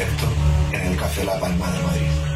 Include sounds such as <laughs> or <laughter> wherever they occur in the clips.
en el Café La Palma de Madrid.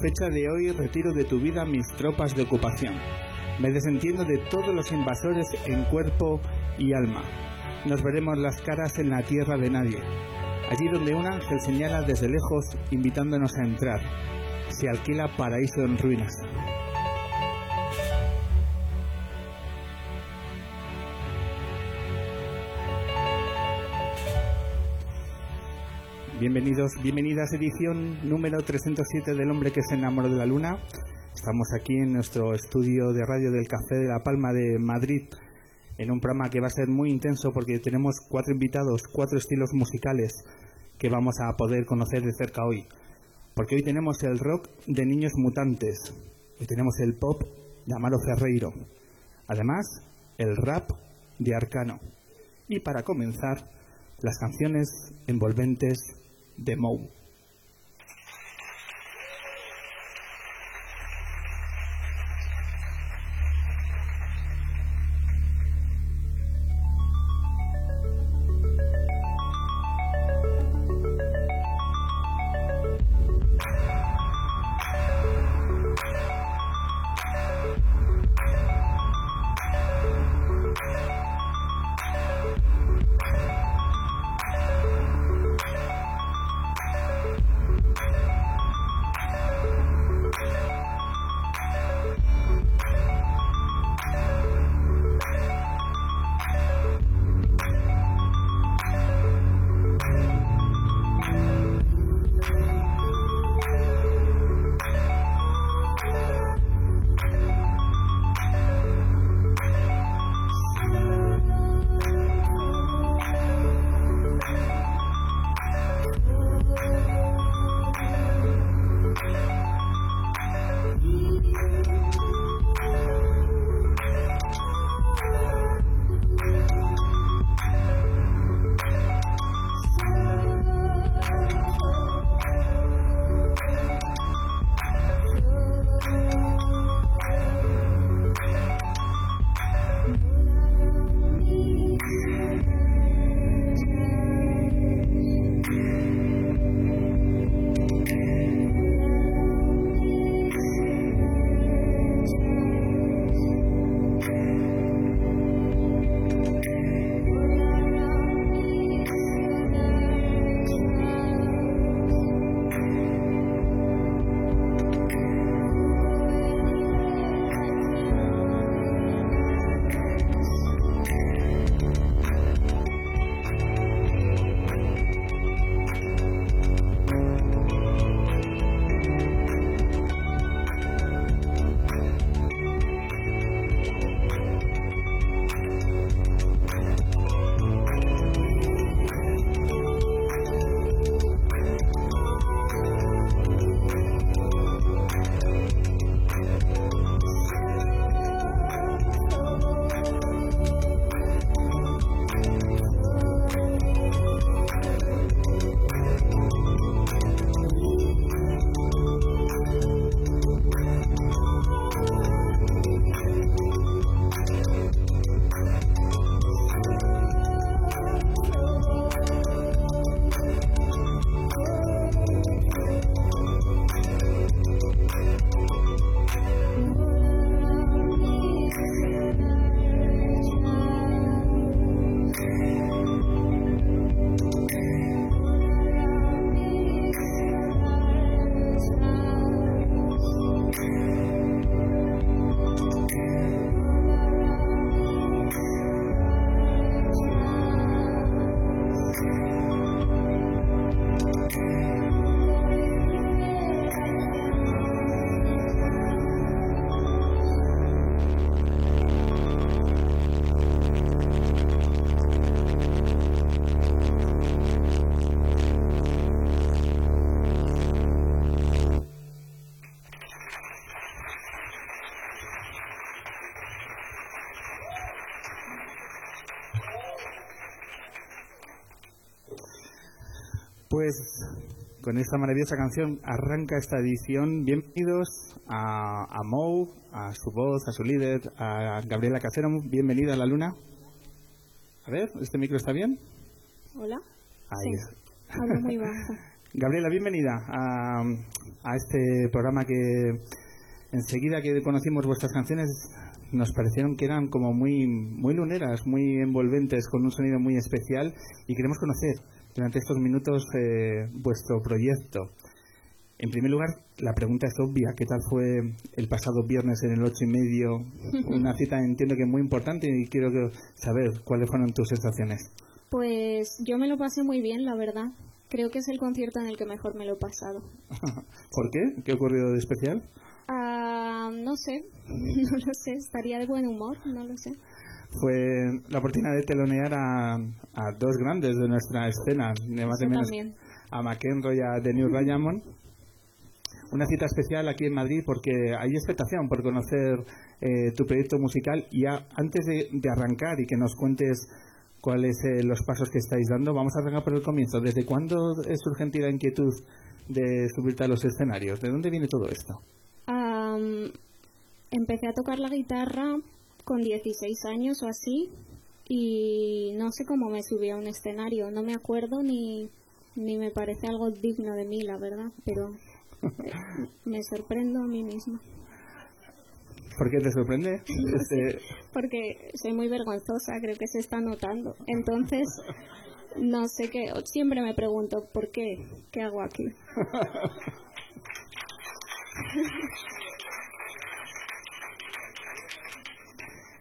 Fecha de hoy retiro de tu vida mis tropas de ocupación. Me desentiendo de todos los invasores en cuerpo y alma. Nos veremos las caras en la tierra de nadie. Allí donde un ángel señala desde lejos invitándonos a entrar. Se alquila paraíso en ruinas. Bienvenidos, bienvenidas edición número 307 del hombre que se enamoró de la luna. Estamos aquí en nuestro estudio de radio del Café de la Palma de Madrid en un programa que va a ser muy intenso porque tenemos cuatro invitados, cuatro estilos musicales que vamos a poder conocer de cerca hoy. Porque hoy tenemos el rock de Niños Mutantes, hoy tenemos el pop de Amaro Ferreiro, además el rap de Arcano. Y para comenzar, las canciones envolventes de Mou. Con esta maravillosa canción arranca esta edición. Bienvenidos a, a Mou, a su voz, a su líder, a Gabriela Casero. Bienvenida a la luna. A ver, ¿este micro está bien? Hola. Ahí Sí. Hablo muy bajo. <laughs> Gabriela, bienvenida a, a este programa que enseguida que conocimos vuestras canciones nos parecieron que eran como muy, muy luneras, muy envolventes, con un sonido muy especial y queremos conocer durante estos minutos eh, vuestro proyecto. En primer lugar, la pregunta es obvia. ¿Qué tal fue el pasado viernes en el ocho y medio? <laughs> Una cita entiendo que muy importante y quiero saber cuáles fueron tus sensaciones. Pues yo me lo pasé muy bien, la verdad. Creo que es el concierto en el que mejor me lo he pasado. <laughs> ¿Por qué? ¿Qué ha ocurrido de especial? Ah, no sé, <laughs> no lo sé. Estaría de buen humor, no lo sé. Fue la oportunidad de telonear a, a dos grandes de nuestra escena, ni más Yo menos también. a McEnroe y a The New Diamond. Una cita especial aquí en Madrid porque hay expectación por conocer eh, tu proyecto musical y a- antes de, de arrancar y que nos cuentes cuáles eh, los pasos que estáis dando, vamos a arrancar por el comienzo. ¿Desde cuándo surge en ti la inquietud de subirte a los escenarios? ¿De dónde viene todo esto? Am, empecé a tocar la guitarra con 16 años o así y no sé cómo me subí a un escenario. No me acuerdo ni, ni me parece algo digno de mí, la verdad, pero me sorprendo a mí misma. ¿Por qué te sorprende? <laughs> Este, porque soy muy vergonzosa, creo que se está notando. Entonces, no sé qué, siempre me pregunto, ¿por qué? ¿Qué hago aquí? <laughs>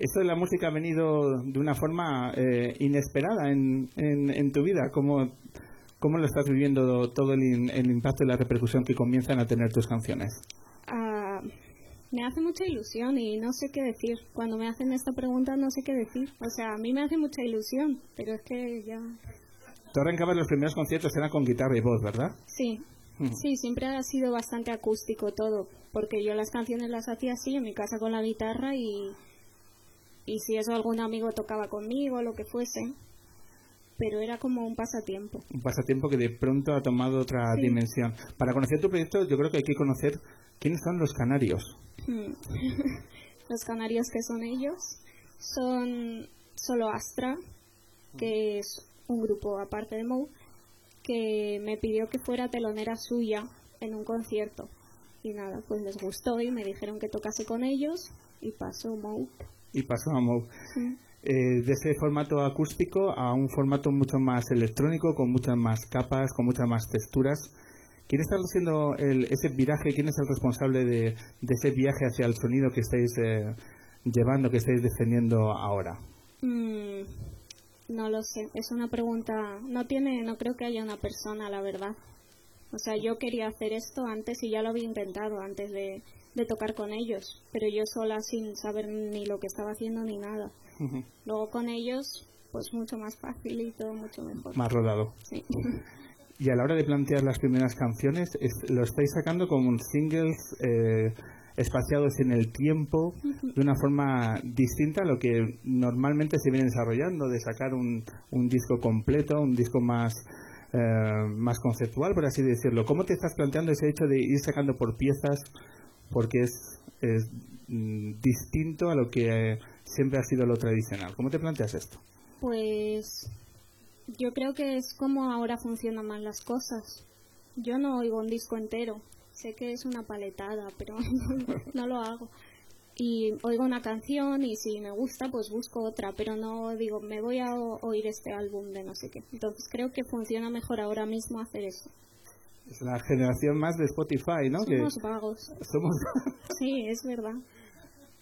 Esto de la música ha venido de una forma eh, inesperada en, en, en tu vida. ¿Cómo, ¿Cómo lo estás viviendo todo el, el impacto y la repercusión que comienzan a tener tus canciones? Ah, me hace mucha ilusión y no sé qué decir. Cuando me hacen esta pregunta no sé qué decir. O sea, a mí me hace mucha ilusión, pero es que ya... Tú arrancabas los primeros conciertos, eran con guitarra y voz, ¿verdad? Sí, sí, siempre ha sido bastante acústico todo, porque yo las canciones las hacía así en mi casa con la guitarra y, y si eso algún amigo tocaba conmigo, lo que fuese, pero era como un pasatiempo. Un pasatiempo que de pronto ha tomado otra Sí. dimensión. Para conocer tu proyecto, yo creo que hay que conocer quiénes son los canarios. Hmm. <laughs> Los canarios que son ellos son solo Astra, que es un grupo aparte de Mou, que me pidió que fuera telonera suya en un concierto. Y nada, pues les gustó y me dijeron que tocase con ellos y pasó Mou. Y pasó a. Sí. Eh, de ese formato acústico a un formato mucho más electrónico, con muchas más capas, con muchas más texturas. ¿Quién está haciendo el- ese viraje? ¿Quién es el responsable de, de ese viaje hacia el sonido que estáis eh, llevando, que estáis defendiendo ahora? Mm, no lo sé, es una pregunta, no tiene, no creo que haya una persona, la verdad. O sea, yo quería hacer esto antes y ya lo había intentado antes de, de tocar con ellos, pero yo sola sin saber ni lo que estaba haciendo ni nada. Luego con ellos, pues mucho más fácil y todo mucho mejor. Más rodado. Sí. Y a la hora de plantear las primeras canciones, es- lo estáis sacando como singles eh, espaciados en el tiempo, de una forma distinta a lo que normalmente se viene desarrollando, de sacar un, un disco completo, un disco más, eh, más conceptual, por así decirlo. ¿Cómo te estás planteando ese hecho de ir sacando por piezas? Porque es, mm, distinto a lo que eh, siempre ha sido lo tradicional. ¿Cómo te planteas esto? Pues yo creo que es como ahora funcionan más las cosas. Yo no oigo un disco entero. Sé que es una paletada, pero <laughs> no lo hago. Y oigo una canción y si me gusta, pues busco otra, pero no digo, me voy a oír este álbum de no sé qué. Entonces creo que funciona mejor ahora mismo hacer eso. Es la generación más de Spotify, ¿no? Que Somos vagos. somos <laughs> Sí, es verdad.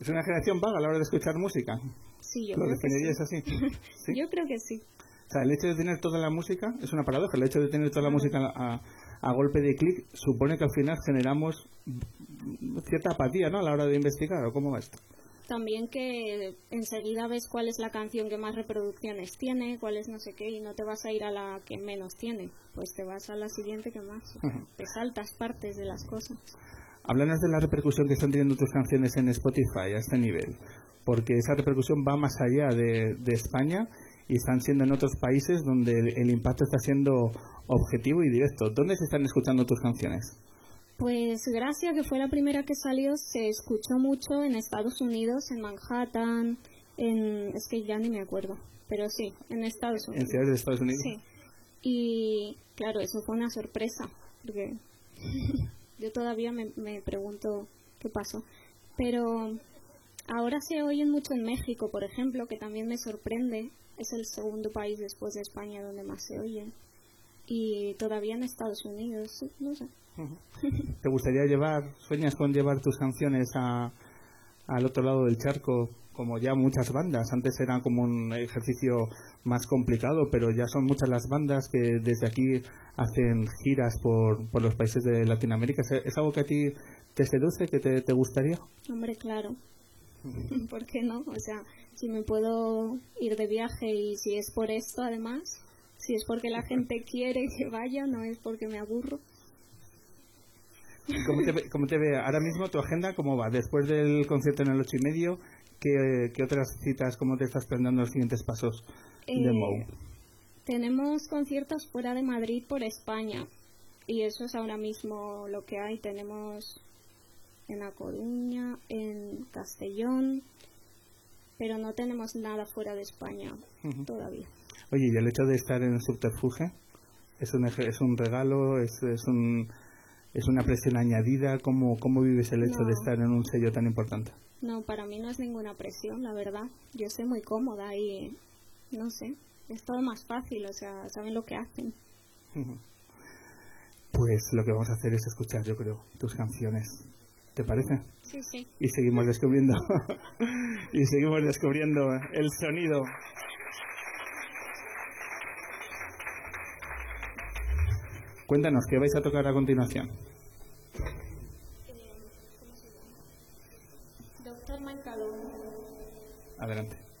Es una generación vaga a la hora de escuchar música. Sí, yo ¿Lo creo que definirías sí. así? <laughs> ¿Sí? Yo creo que sí. O sea, el hecho de tener toda la música es una paradoja. El hecho de tener toda la música a, a golpe de clic supone que al final generamos cierta apatía, ¿no? A la hora de investigar. ¿O cómo va esto? También que enseguida ves cuál es la canción que más reproducciones tiene, cuál es no sé qué, y no te vas a ir a la que menos tiene, pues te vas a la siguiente que más. Te saltas partes de las cosas. Háblanos de la repercusión que están teniendo tus canciones en Spotify a este nivel. Porque esa repercusión va más allá de, de España y están siendo en otros países donde el, el impacto está siendo objetivo y directo. ¿Dónde se están escuchando tus canciones? Pues Gracia, que fue la primera que salió, se escuchó mucho en Estados Unidos, en Manhattan, en... es que ya ni me acuerdo, pero sí, en Estados Unidos. ¿En ciudades de Estados Unidos? Sí. Y claro, eso fue una sorpresa, porque <laughs> yo todavía me, me pregunto qué pasó. Pero ahora se oyen mucho en México, por ejemplo, que también me sorprende. Es el segundo país después de España donde más se oyen. Y todavía en Estados Unidos, no sé. ¿Te gustaría llevar, sueñas con llevar tus canciones a, al otro lado del charco, como ya muchas bandas? Antes era como un ejercicio más complicado, pero ya son muchas las bandas que desde aquí hacen giras por, por los países de Latinoamérica. ¿Es algo que a ti te seduce, que te, te gustaría? Hombre, claro. <laughs> ¿Por qué no? O sea, si me puedo ir de viaje y si es por esto además, si es porque la gente quiere que vaya, no es porque me aburro. ¿Cómo te, cómo te ve ahora mismo tu agenda? ¿Cómo va? Después del concierto en el ocho y medio, ¿qué, qué otras citas, cómo te estás planeando los siguientes pasos de Eh, Mou? Tenemos conciertos fuera de Madrid por España y eso es ahora mismo lo que hay. Tenemos en La Coruña, en Castellón, pero no tenemos nada fuera de España todavía. Oye, ¿y el hecho de estar en Subterfuge? ¿Es un, es un regalo? ¿Es, es, un, ¿Es una presión añadida? ¿Cómo, ¿Cómo vives el hecho No. de estar en un sello tan importante? No, para mí no es ninguna presión, la verdad. Yo estoy muy cómoda y no sé, es todo más fácil, o sea, saben lo que hacen. Pues lo que vamos a hacer es escuchar, yo creo, tus canciones. ¿Te parece? Sí, sí. Y seguimos descubriendo. <laughs> y seguimos descubriendo el sonido. Cuéntanos, ¿qué vais a tocar a continuación? Doctor Mancalón. Adelante.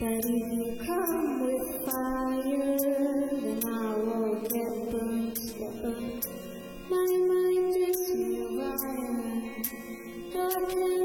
But if you come with fire, then I will get burnt, get burnt. My mind is fire. Can